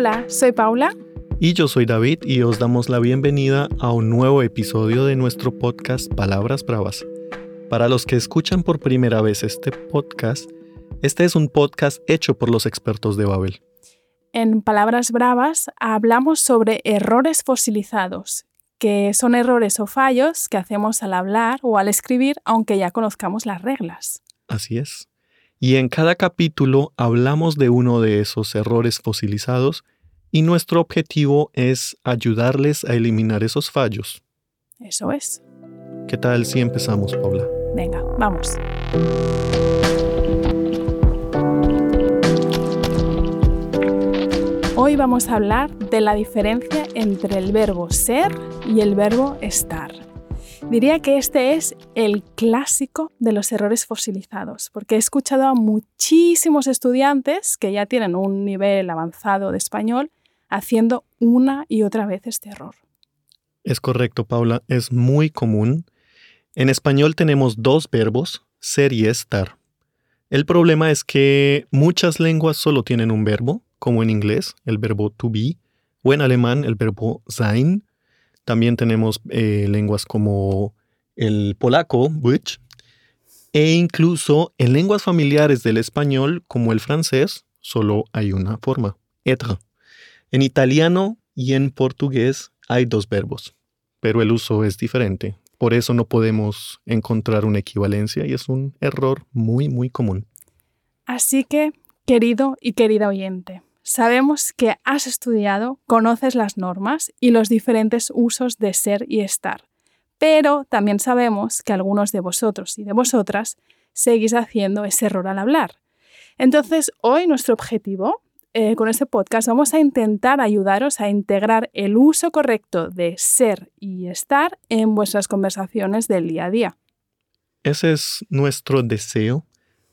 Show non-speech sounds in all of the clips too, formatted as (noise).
Hola, soy Paula. Y yo soy David y os damos la bienvenida a un nuevo episodio de nuestro podcast Palabras Bravas. Para los que escuchan por primera vez este podcast, este es un podcast hecho por los expertos de Babel. En Palabras Bravas hablamos sobre errores fosilizados, que son errores o fallos que hacemos al hablar o al escribir aunque ya conozcamos las reglas. Así es. Y en cada capítulo hablamos de uno de esos errores fosilizados y nuestro objetivo es ayudarles a eliminar esos fallos. Eso es. ¿Qué tal si empezamos, Paula? Venga, vamos. Hoy vamos a hablar de la diferencia entre el verbo ser y el verbo estar. Diría que este es el clásico de los errores fosilizados, porque he escuchado a muchísimos estudiantes que ya tienen un nivel avanzado de español haciendo una y otra vez este error. Es correcto, Paula, es muy común. En español tenemos dos verbos, ser y estar. El problema es que muchas lenguas solo tienen un verbo, como en inglés, el verbo to be, o en alemán, el verbo sein. También tenemos eh, lenguas como el polaco, which, e incluso en lenguas familiares del español, como el francés, solo hay una forma, être. En italiano y en portugués hay dos verbos, pero el uso es diferente. Por eso no podemos encontrar una equivalencia y es un error muy, muy común. Así que, querido y querida oyente, sabemos que has estudiado, conoces las normas y los diferentes usos de ser y estar, pero también sabemos que algunos de vosotros y de vosotras seguís haciendo ese error al hablar. Entonces, hoy nuestro objetivo eh, con este podcast vamos a intentar ayudaros a integrar el uso correcto de ser y estar en vuestras conversaciones del día a día. Ese es nuestro deseo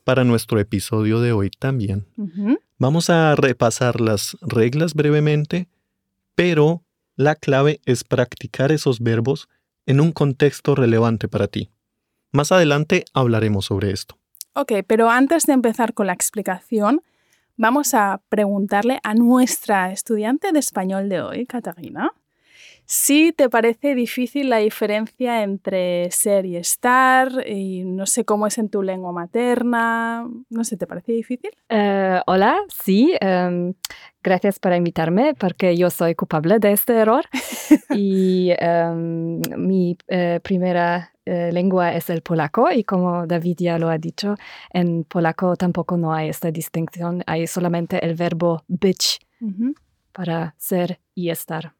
para nuestro episodio de hoy también. Vamos a repasar las reglas brevemente, pero la clave es practicar esos verbos en un contexto relevante para ti. Más adelante hablaremos sobre esto. Ok, pero antes de empezar con la explicación, vamos a preguntarle a nuestra estudiante de español de hoy, Catarina, si te parece difícil la diferencia entre ser y estar, y no sé cómo es en tu lengua materna, no sé, ¿te parece difícil? Eh, hola, sí, em, gracias por invitarme porque yo soy culpable de este error (laughs) y em, mi eh, primera eh, lengua es el polaco y como David ya lo ha dicho, en polaco tampoco no hay esta distinción, hay solamente el verbo być para ser y estar.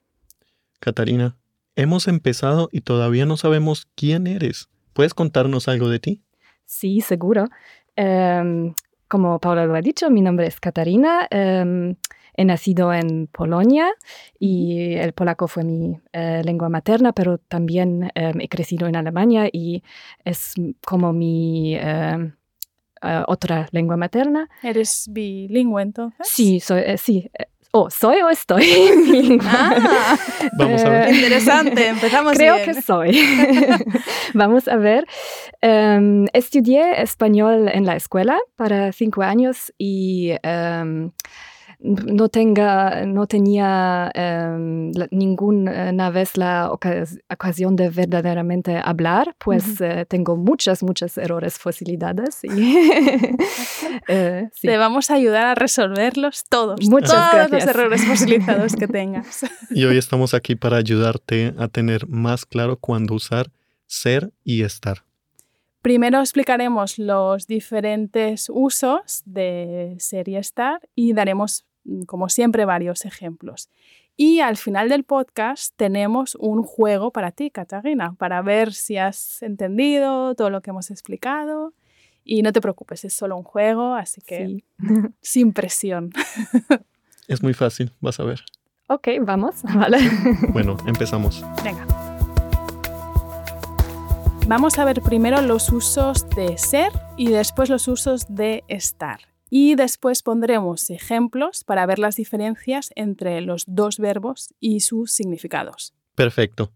Catarina, hemos empezado y todavía no sabemos quién eres. ¿Puedes contarnos algo de ti? Sí, seguro. Em, como Paula lo ha dicho, mi nombre es Catarina. Em, He nacido en Polonia y el polaco fue mi eh, lengua materna, pero también em, he crecido en Alemania y es como mi eh, otra lengua materna. ¿Eres bilingüe entonces? Sí, soy, eh, sí. Oh, ¿soy o estoy? (laughs) ah, Vamos a ver. Interesante, empezamos Creo bien. que soy. (laughs) Vamos a ver. Em, estudié español en la escuela para cinco años y no, tenga, no tenía um, ninguna vez la ocasión de verdaderamente hablar, pues uh -huh. uh, tengo muchas, muchas errores, facilidades. Y (laughs) (laughs) sí. Te vamos a ayudar a resolverlos todos, Muchas todos gracias. los errores fosilizados que (laughs) tengas. Y hoy estamos aquí para ayudarte a tener más claro cuándo usar ser y estar. Primero explicaremos los diferentes usos de ser y estar y daremos, como siempre, varios ejemplos. Y al final del podcast tenemos un juego para ti, Catarina, para ver si has entendido todo lo que hemos explicado. Y no te preocupes, es solo un juego, así que Sí. (laughs) sin presión. (laughs) Es muy fácil, vas a ver. Ok, vamos. (laughs) Vale. Bueno, empezamos. Venga. Vamos a ver primero los usos de ser y después los usos de estar. Y después pondremos ejemplos para ver las diferencias entre los dos verbos y sus significados. Perfecto.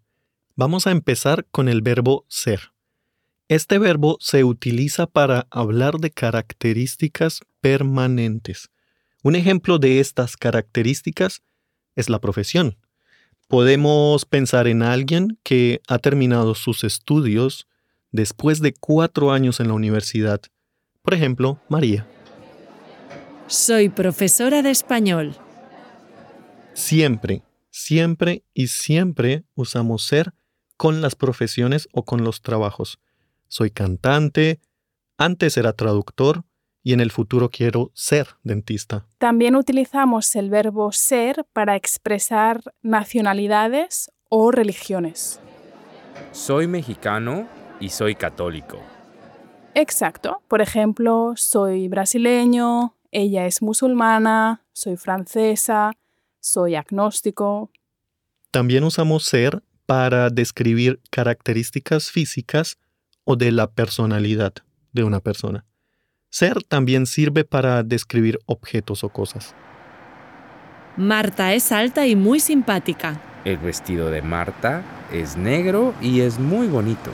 Vamos a empezar con el verbo ser. Este verbo se utiliza para hablar de características permanentes. Un ejemplo de estas características es la profesión. Podemos pensar en alguien que ha terminado sus estudios después de cuatro años en la universidad. Por ejemplo, María. Soy profesora de español. Siempre, siempre y siempre usamos ser con las profesiones o con los trabajos. Soy cantante, antes era traductor y en el futuro quiero ser dentista. También utilizamos el verbo ser para expresar nacionalidades o religiones. Soy mexicano y soy católico. Exacto. Por ejemplo, soy brasileño, ella es musulmana, soy francesa, soy agnóstico. También usamos ser para describir características físicas o de la personalidad de una persona. Ser también sirve para describir objetos o cosas. Marta es alta y muy simpática. El vestido de Marta es negro y es muy bonito.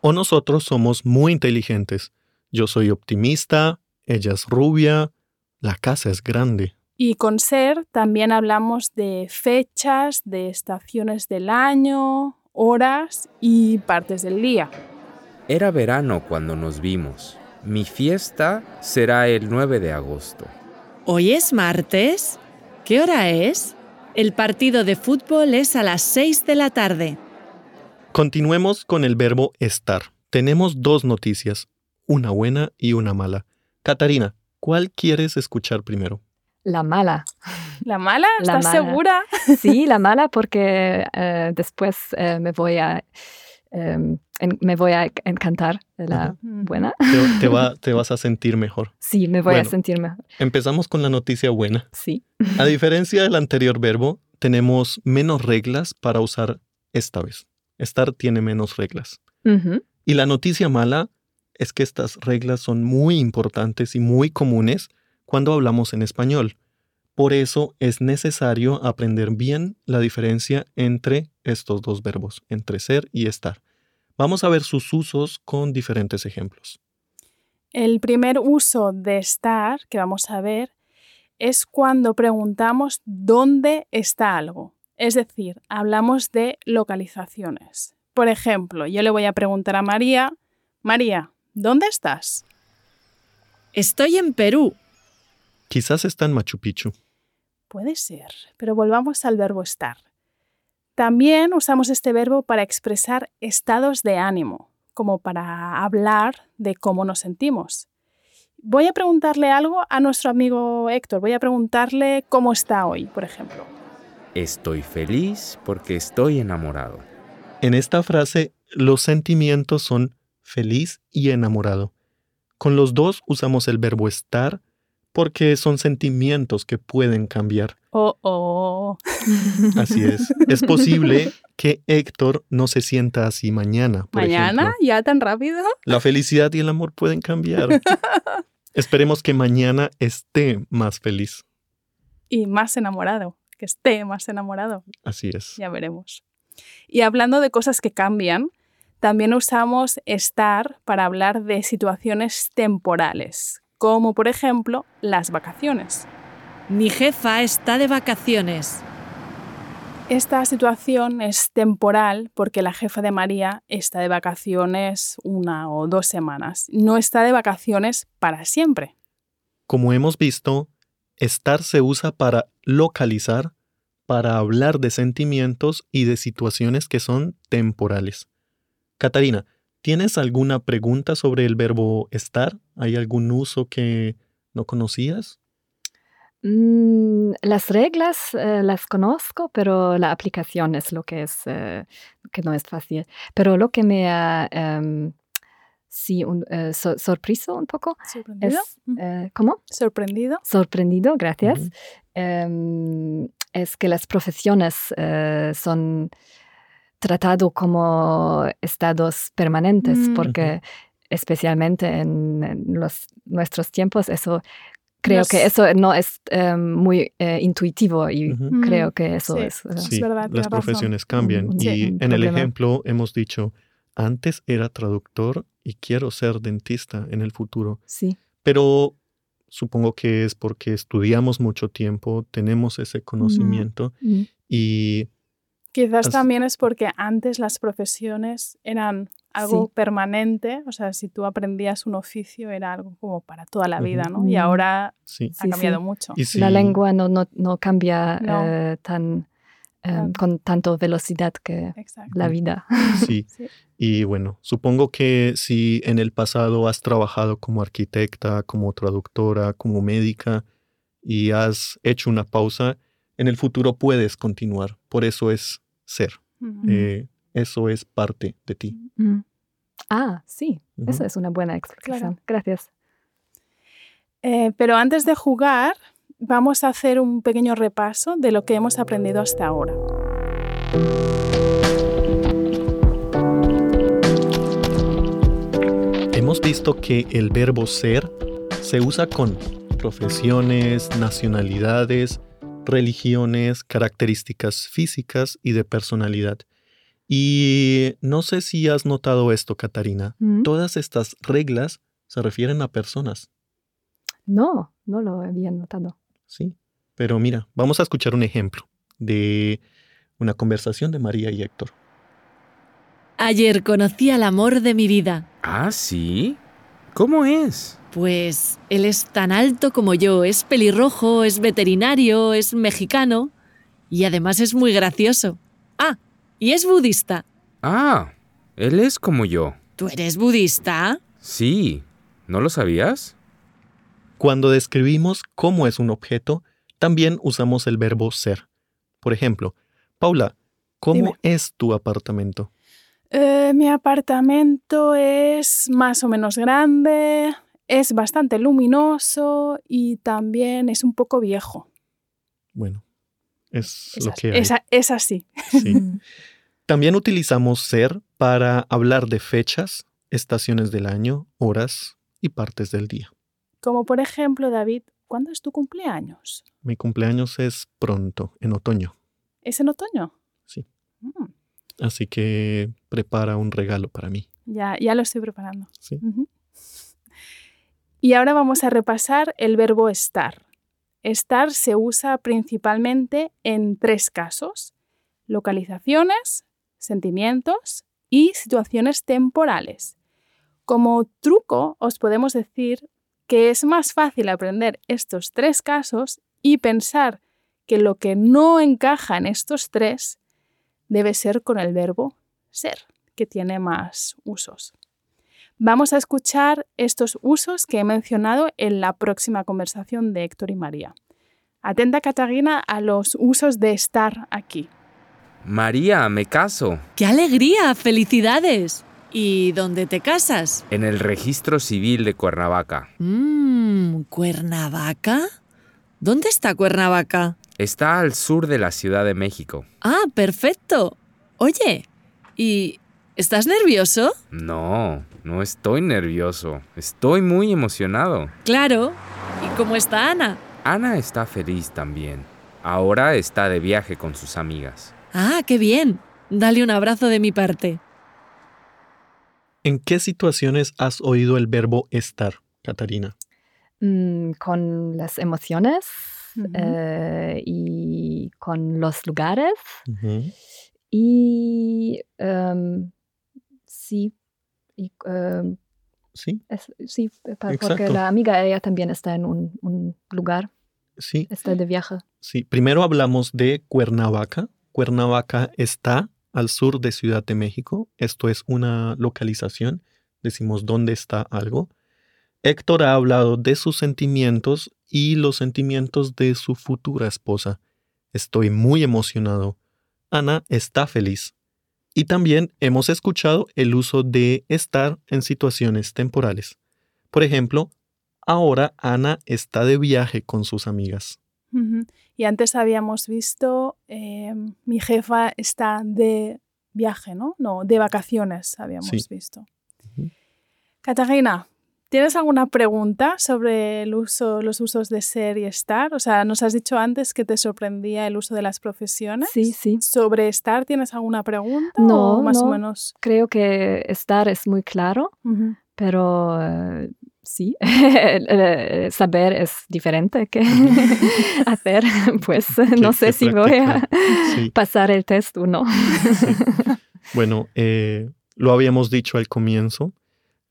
O nosotros somos muy inteligentes. Yo soy optimista, ella es rubia, la casa es grande. Y con ser también hablamos de fechas, de estaciones del año, horas y partes del día. Era verano cuando nos vimos. Mi fiesta será el 9 de agosto. ¿Hoy es martes? ¿Qué hora es? El partido de fútbol es a las 6 de la tarde. Continuemos con el verbo estar. Tenemos dos noticias, una buena y una mala. Catarina, ¿cuál quieres escuchar primero? La mala. (laughs) ¿La mala? La ¿Estás mala. segura? (laughs) Sí, la mala (laughs) porque eh, después eh, me voy a em, en- me voy a encantar de la buena. Te, te va- te vas a sentir mejor. Sí, me voy Bueno. a sentir mejor. Empezamos con la noticia buena. Sí. A diferencia del anterior verbo, tenemos menos reglas para usar esta vez. Estar tiene menos reglas. Y la noticia mala es que estas reglas son muy importantes y muy comunes cuando hablamos en español. Por eso es necesario aprender bien la diferencia entre estos dos verbos, entre ser y estar. Vamos a ver sus usos con diferentes ejemplos. El primer uso de estar que vamos a ver es cuando preguntamos dónde está algo. Es decir, hablamos de localizaciones. Por ejemplo, yo le voy a preguntar a María, María, ¿dónde estás? Estoy en Perú. Quizás está en Machu Picchu. Puede ser, pero volvamos al verbo estar. También usamos este verbo para expresar estados de ánimo, como para hablar de cómo nos sentimos. Voy a preguntarle algo a nuestro amigo Héctor. Voy a preguntarle cómo está hoy, por ejemplo. Estoy feliz porque estoy enamorado. En esta frase, los sentimientos son feliz y enamorado. Con los dos usamos el verbo estar porque son sentimientos que pueden cambiar. Oh, oh. (laughs) Así es. Es posible que Héctor no se sienta así mañana. por ¿Mañana? ejemplo. ¿Ya tan rápido? La felicidad y el amor pueden cambiar. (laughs) Esperemos que mañana esté más feliz. Y más enamorado, que esté más enamorado. Así es. Ya veremos. Y hablando de cosas que cambian, también usamos estar para hablar de situaciones temporales, como por ejemplo las vacaciones. Mi jefa está de vacaciones. Esta situación es temporal porque la jefa de María está de vacaciones una o dos semanas. No está de vacaciones para siempre. Como hemos visto, estar se usa para localizar, para hablar de sentimientos y de situaciones que son temporales. Catarina, ¿tienes alguna pregunta sobre el verbo estar? ¿Hay algún uso que no conocías? Mm, las reglas eh, las conozco, pero la aplicación es lo que es eh, que no es fácil. Pero lo que me ha em, sí, un, eh, so- sorpreso un poco ¿Sorprendido? es eh, ¿cómo? ¿Sorprendido? Sorprendido, gracias. Em, es que las profesiones eh, son tratado como estados permanentes, Mm. porque especialmente en, en los, nuestros tiempos eso creo Nos- que eso no es em, muy eh, intuitivo y Ujú. Mm, creo que eso sí. es eh, Sí, verdad, las razón. profesiones cambian. Y en el problema. ejemplo hemos dicho, antes era traductor y quiero ser dentista en el futuro. sí. Pero supongo que es porque estudiamos mucho tiempo, tenemos ese conocimiento y Quizás también es porque antes las profesiones eran algo Sí. permanente, o sea, si tú aprendías un oficio era algo como para toda la vida. ¿no? Y Mm. ahora sí. ha Sí, cambiado sí. mucho. Y si- La lengua no, no, no cambia No. eh, tan, eh, con tanto velocidad que Exacto. la vida. Sí. (laughs) Sí. Y bueno, supongo que si en el pasado has trabajado como arquitecta, como traductora, como médica y has hecho una pausa, en el futuro puedes continuar. Por eso es ser. Eh, eso es parte de ti. Mm. Ah, sí, eso es una buena explicación. Gracias. Eh, pero antes de jugar, vamos a hacer un pequeño repaso de lo que hemos aprendido hasta ahora. Hemos visto que el verbo ser se usa con profesiones, nacionalidades, religiones, características físicas y de personalidad. Y no sé si has notado esto, Catarina. Mm. Todas estas reglas se refieren a personas, No, no lo había notado. ¿sí? Pero mira, vamos a escuchar un ejemplo de una conversación de María y Héctor. Ayer conocí al amor de mi vida. ¿Ah, sí? ¿Cómo es? Pues él es tan alto como yo, es pelirrojo, es veterinario, es mexicano y además es muy gracioso. Ah, y es budista. Ah, él es como yo. ¿Tú eres budista? Sí, ¿no lo sabías? Cuando describimos cómo es un objeto, también usamos el verbo ser. Por ejemplo, Paula, ¿cómo Dime. es tu apartamento? Eh, mi apartamento es más o menos grande, es bastante luminoso y también es un poco viejo. Bueno, es, Es, lo que hay. es es así. sí. (laughs) Mm. También utilizamos ser para hablar de fechas, estaciones del año, horas y partes del día. Como por ejemplo, David, ¿cuándo es tu cumpleaños? Mi cumpleaños es pronto, en otoño, ¿Es en otoño? Sí. Mm, así que prepara un regalo para mí. ya, ya lo estoy preparando. Sí. Y ahora vamos a repasar el verbo estar. Estar se usa principalmente en tres casos. Localizaciones, sentimientos y situaciones temporales. Como truco os podemos decir que es más fácil aprender estos tres casos y pensar que lo que no encaja en estos tres debe ser con el verbo ser, que tiene más usos. Vamos a escuchar estos usos que he mencionado en la próxima conversación de Héctor y María. Atenta, Catarina, a los usos de estar aquí. María, me caso. ¡Qué alegría! ¡Felicidades! ¿Y dónde te casas? En el registro civil de Cuernavaca. Mmm, ¿Cuernavaca? ¿Dónde está Cuernavaca? Está al sur de la Ciudad de México. Ah, perfecto. Oye, ¿y estás nervioso? No, no estoy nervioso. Estoy muy emocionado. Claro. ¿Y cómo está Ana? Ana está feliz también. Ahora está de viaje con sus amigas. Ah, qué bien. Dale un abrazo de mi parte. ¿En qué situaciones has oído el verbo estar, Catarina? Mm, con las emociones Eh, y con los lugares y em, sí, y, em, Sí, es- sí, pa- porque la amiga ella también está en un, un lugar, sí, está de viaje. sí. Primero hablamos de Cuernavaca. Cuernavaca está al sur de Ciudad de México. Esto es una localización. Decimos dónde está algo. Héctor ha hablado de sus sentimientos y los sentimientos de su futura esposa. Estoy muy emocionado. Ana está feliz. Y también hemos escuchado el uso de estar en situaciones temporales. Por ejemplo, ahora Ana está de viaje con sus amigas. Y antes habíamos visto, eh, mi jefa está de viaje, ¿no? No, de vacaciones habíamos Sí. visto. Ujú. Catarina, ¿tienes alguna pregunta sobre el uso, los usos de ser y estar? O sea, nos has dicho antes que te sorprendía el uso de las profesiones. Sí, sí. ¿Sobre estar tienes alguna pregunta? No, o más o no. menos. Creo que estar es muy claro, pero eh, sí, (laughs) Eh, saber es diferente que (laughs) (laughs) hacer. Pues no sé si voy a. Sí. pasar el test o no. Bueno, eh, lo habíamos dicho al comienzo.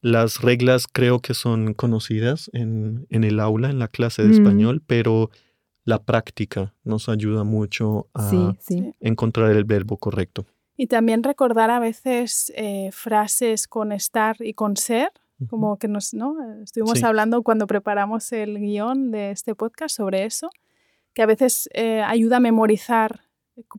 Las reglas creo que son conocidas en, en el aula, en la clase de Mm. español, pero la práctica nos ayuda mucho a Sí, sí. encontrar el verbo correcto. Y también recordar a veces eh, frases con estar y con ser, como que nos, ¿no? Estuvimos Sí. hablando cuando preparamos el guion de este podcast sobre eso, que a veces eh, ayuda a memorizar,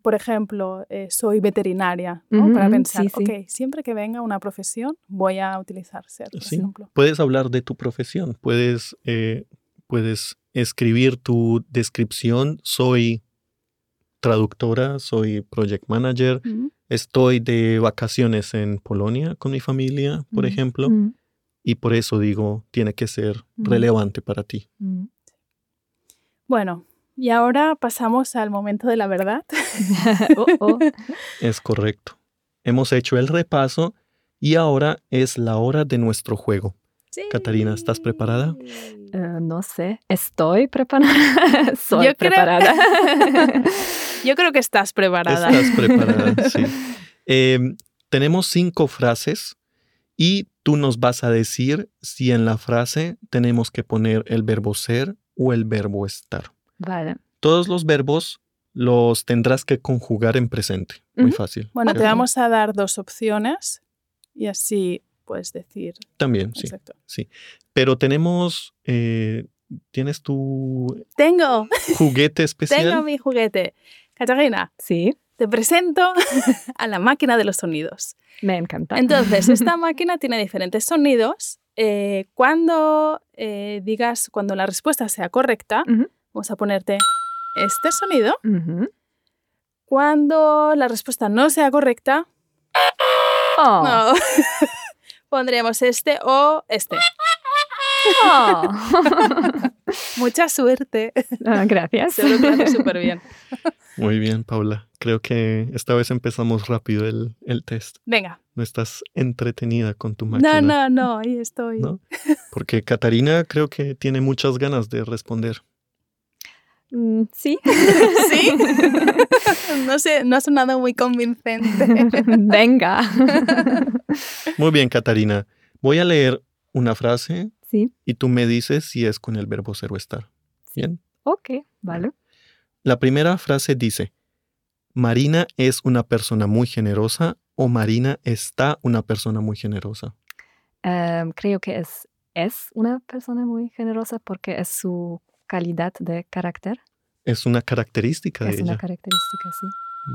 por ejemplo, eh, soy veterinaria, para pensar, sí, sí. ok, siempre que venga una profesión voy a utilizar ser, por Sí. ejemplo. Puedes hablar de tu profesión, puedes, eh, puedes escribir tu descripción. Soy traductora, soy project manager, estoy de vacaciones en Polonia con mi familia, por ejemplo, y por eso digo, tiene que ser relevante para ti. Bueno, y ahora pasamos al momento de la verdad. (laughs) Oh, oh. Es correcto. Hemos hecho el repaso y ahora es la hora de nuestro juego. Catarina, ¿estás preparada? Eh, no sé, estoy preparada. (laughs) Soy Yo creo- preparada. (laughs) Yo creo que estás preparada. Estás preparada, sí. Eh, tenemos cinco frases y tú nos vas a decir si en la frase tenemos que poner el verbo ser o el verbo estar. Vale. Todos los verbos los tendrás que conjugar en presente. Muy fácil. Bueno, te vamos a dar dos opciones y así puedes decir. También, sí. Exacto. Pero tenemos... eh, ¿Tienes tu Tengo, juguete (laughs) especial? tengo mi juguete. Catarina, Sí, te presento (laughs) a la máquina de los sonidos. me encanta. Entonces, esta (laughs) máquina tiene diferentes sonidos. Eh, cuando eh, digas, cuando la respuesta sea correcta. Vamos a ponerte este sonido. Cuando la respuesta no sea correcta, Oh, no, (laughs) pondríamos este o este. oh. (laughs) Mucha suerte. Ah, Gracias. Lo súper bien. (laughs) Muy bien, Paula. Creo que esta vez empezamos rápido el, el test. Venga. No estás entretenida con tu máquina. No, no, no, ahí estoy. ¿no? Porque Catarina creo que tiene muchas ganas de responder. Mm, Sí. (laughs) (laughs) ¿Sí? No sé, no ha sonado muy convincente. (laughs) Venga. Muy bien, Catarina. Voy a leer una frase Sí. y tú me dices si es con el verbo ser o estar. Bien. Ok, vale. La primera frase dice, Marina es una persona muy generosa o Marina está una persona muy generosa. Em, creo que es, es una persona muy generosa porque es su calidad de carácter. Es una característica de Es una característica, sí.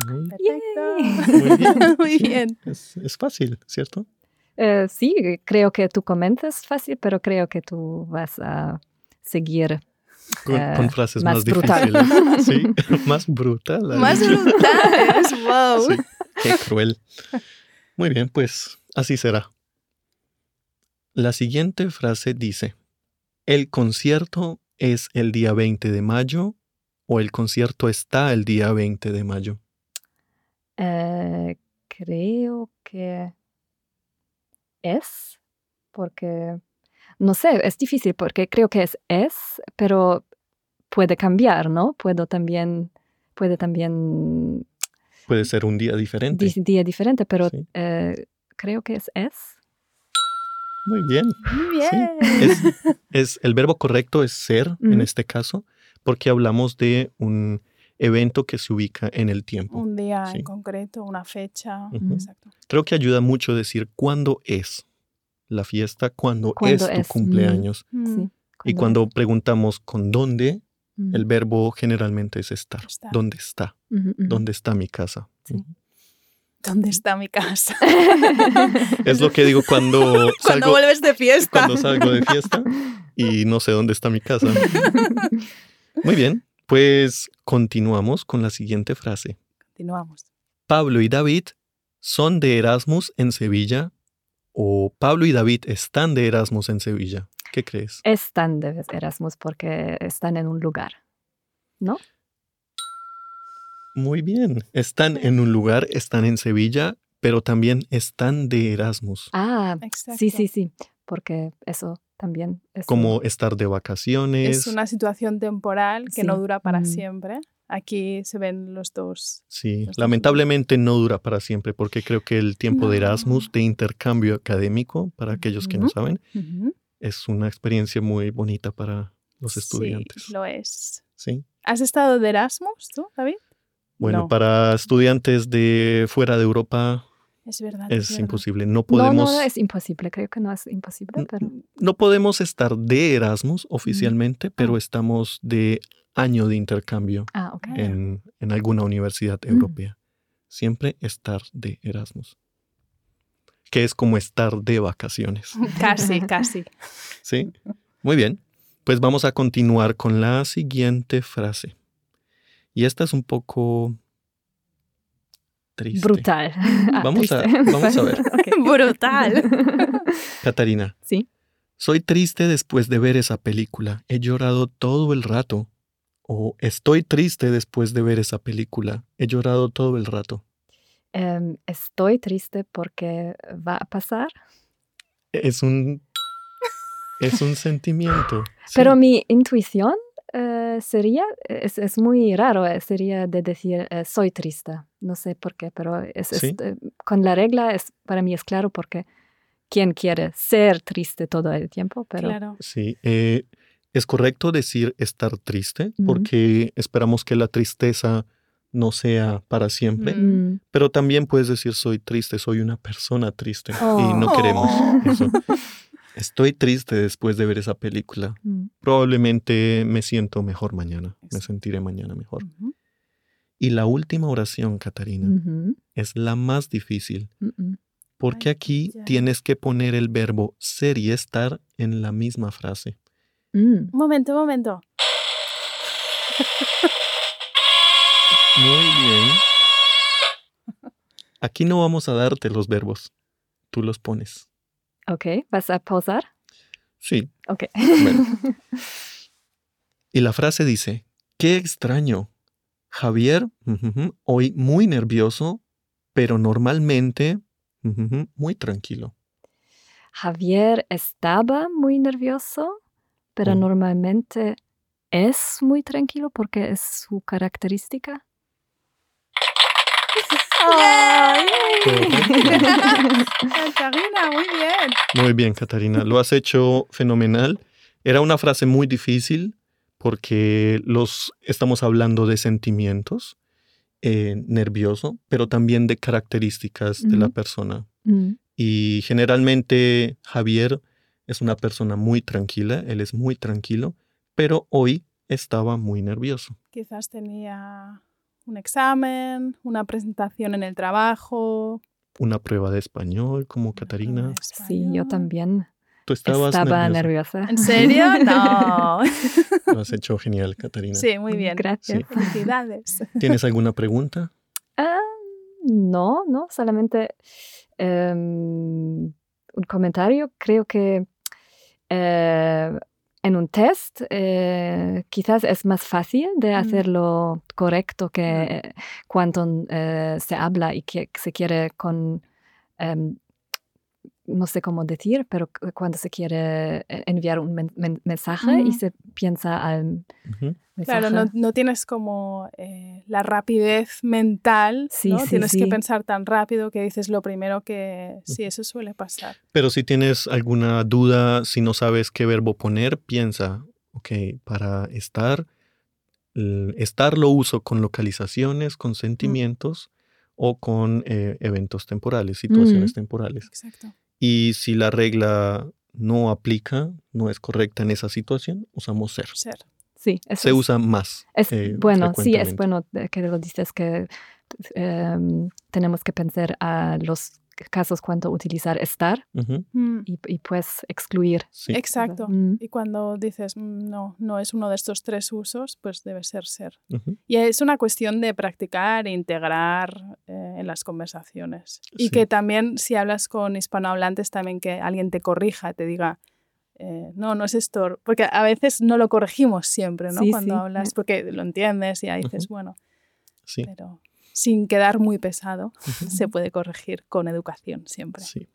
Muy, Perfecto. muy bien. (laughs) Muy Sí, bien. Es, es fácil, ¿cierto? Eh, sí, creo que tu comenta es fácil, pero creo que tú vas a seguir. Con, Eh, con frases más más, difíciles. (laughs) Sí, más (laughs) brutal. Más brutales. Wow. Sí, qué cruel. Muy bien, pues así será. La siguiente frase dice, ¿el concierto es el día 20 de mayo o el concierto está el día 20 de mayo? Eh, creo que es, porque no sé, es difícil porque creo que es es, pero puede cambiar, ¿no? Puedo también, puede también Puede ser un día diferente. di- día diferente, pero Sí. eh, creo que es es. Muy bien. Muy bien. Es, es- el verbo correcto es ser en este caso, porque hablamos de un evento que se ubica en el tiempo. Un día Sí. en concreto, una fecha. Exacto. Creo que ayuda mucho decir cuándo es la fiesta, cuándo, Cuándo es tu es, cumpleaños. Mm, Sí. Y cuando preguntamos con dónde, Mm. el verbo generalmente es estar. ¿Dónde está? ¿Dónde está mi casa? Sí. ¿Dónde está mi casa? (laughs) Es lo que digo cuando (laughs) Cuando salgo, vuelves de fiesta. cuando salgo de fiesta y no sé dónde está mi casa. (laughs) Muy bien, pues continuamos con la siguiente frase. Continuamos. Pablo y David son de Erasmus en Sevilla o Pablo y David están de Erasmus en Sevilla. ¿Qué crees? Están de Erasmus porque están en un lugar, ¿no? Muy bien, están en un lugar, están en Sevilla, pero también están de Erasmus. Ah, Exacto. sí, sí, sí, porque eso también. es como estar de vacaciones. Es una situación temporal que Sí. no dura para Mm. siempre. Aquí se ven los dos. Sí, Los dos lamentablemente no dura para siempre porque creo que el tiempo de. Erasmus, de intercambio académico, para aquellos que no saben, es una experiencia muy bonita para los Sí, estudiantes. lo es. Sí. ¿Has estado de Erasmus tú, David? Bueno, No. para estudiantes de fuera de Europa Es verdad. es verdad. imposible. No No, podemos, no, es imposible, creo que no es imposible, pero... no podemos estar de Erasmus oficialmente, pero Ah. estamos de año de intercambio Ah. Ah. en, en alguna universidad Mm. europea. Siempre estar de Erasmus. Que es como estar de vacaciones. (laughs) Casi, casi. ¿Sí? Muy bien. Pues vamos a continuar con la siguiente frase. Y esta es un poco triste. Brutal. (laughs) Ah, Vamos a- (laughs) vamos a ver. (laughs) Brutal. Catarina, Sí. soy triste después de ver esa película. He llorado todo el rato. O estoy triste después de ver esa película. He llorado todo el rato. Em, estoy triste porque va a pasar, Es un. Es un sentimiento. sí. pero mi intuición eh, sería, es, es muy raro, eh, sería de decir eh, soy triste. No sé por qué, pero es, es, Sí. eh, con la regla es, para mí es claro porque quién quiere ser triste todo el tiempo, pero Claro. Sí, eh, es correcto decir estar triste porque esperamos que la tristeza no sea para siempre, Mm. Pero también puedes decir soy triste, soy una persona triste y no Oh. queremos eso. (laughs) Estoy triste después de ver esa película. mm. Probablemente me siento mejor mañana, me sentiré mañana mejor. Y la última oración, Catarina, es la más difícil mm, mm. porque Ay, aquí ya. tienes que poner el verbo ser y estar en la misma frase. Mm. Un momento, un momento. Muy bien. Aquí no vamos a darte los verbos. Tú los pones. Ok, ¿vas a pausar? Sí. Ok. Bueno. (laughs) Y la frase dice, qué extraño. Javier, hoy muy nervioso, pero normalmente muy tranquilo. Javier estaba muy nervioso, pero Oh. normalmente es muy tranquilo porque es su característica. Catarina, muy bien. Muy bien, Catarina. Lo has hecho fenomenal. Era una frase muy difícil porque los estamos hablando de sentimientos, eh, nervioso, pero también de características de la persona. Mm, Y generalmente Javier es una persona muy tranquila, él es muy tranquilo, pero hoy estaba muy nervioso. Quizás tenía un examen, una presentación en el trabajo. Una prueba de español, como Catarina. Sí, yo también Tú estabas estaba nerviosa. nerviosa. ¿En serio? (laughs) No. Lo has hecho genial, Catarina. Sí, muy bien. Gracias. Sí. Felicidades. ¿Tienes alguna pregunta? Ah, no, no, solamente em, un comentario. Creo que eh, en un test eh, quizás es más fácil de Mm. hacerlo correcto que cuando eh, se habla y que se quiere con, em, no sé cómo decir, pero cu- cuando se quiere eh, enviar un men- men- mensaje y Mm. se piensa al mensaje. Claro, no, no tienes como eh, la rapidez mental, Sí, ¿no? sí, tienes que pensar tan rápido que dices lo primero que... Sí, eso suele pasar. Pero si tienes alguna duda, si no sabes qué verbo poner, piensa, ok, para estar, estar lo uso con localizaciones, con sentimientos o con eh, eventos temporales, situaciones temporales. Exacto. Y si la regla no aplica, no es correcta en esa situación, usamos ser. Ser. Sí, eso Se es- usa más. Es eh, bueno, sí, es bueno eh, que lo dices que em, tenemos que pensar a los casos cuando utilizar estar Mm, y, y pues excluir. sí. Exacto. Mm, Y cuando dices, "Mm, no, no es uno de estos tres usos, pues debe ser ser. Y es una cuestión de practicar e integrar eh, en las conversaciones. Y que también si hablas con hispanohablantes, también que alguien te corrija, te diga, eh, no, no es esto. Porque a veces no lo corregimos siempre, ¿no? Sí, Cuando sí. hablas, porque lo entiendes y ahí dices, bueno, Sí, pero sin quedar muy pesado, se puede corregir con educación siempre. sí.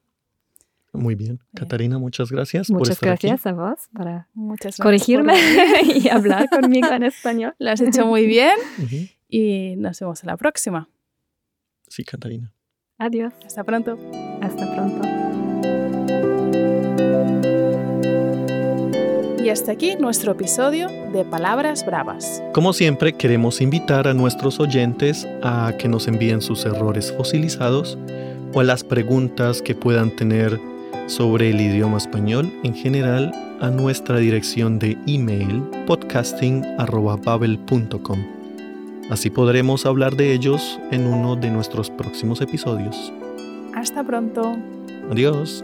Muy bien. Catarina, muchas gracias por Muchas estar aquí. gracias a vos para Muchas por corregirme (laughs) y hablar conmigo en español. Lo has hecho muy bien y nos vemos en la próxima. Sí, Catarina. Adiós. Hasta pronto. Hasta pronto. Y hasta aquí nuestro episodio de Palabras Bravas. Como siempre, queremos invitar a nuestros oyentes a que nos envíen sus errores fosilizados o las preguntas que puedan tener sobre el idioma español en general a nuestra dirección de email podcasting.babel.com. Así podremos hablar de ellos en uno de nuestros próximos episodios. Hasta pronto. Adiós.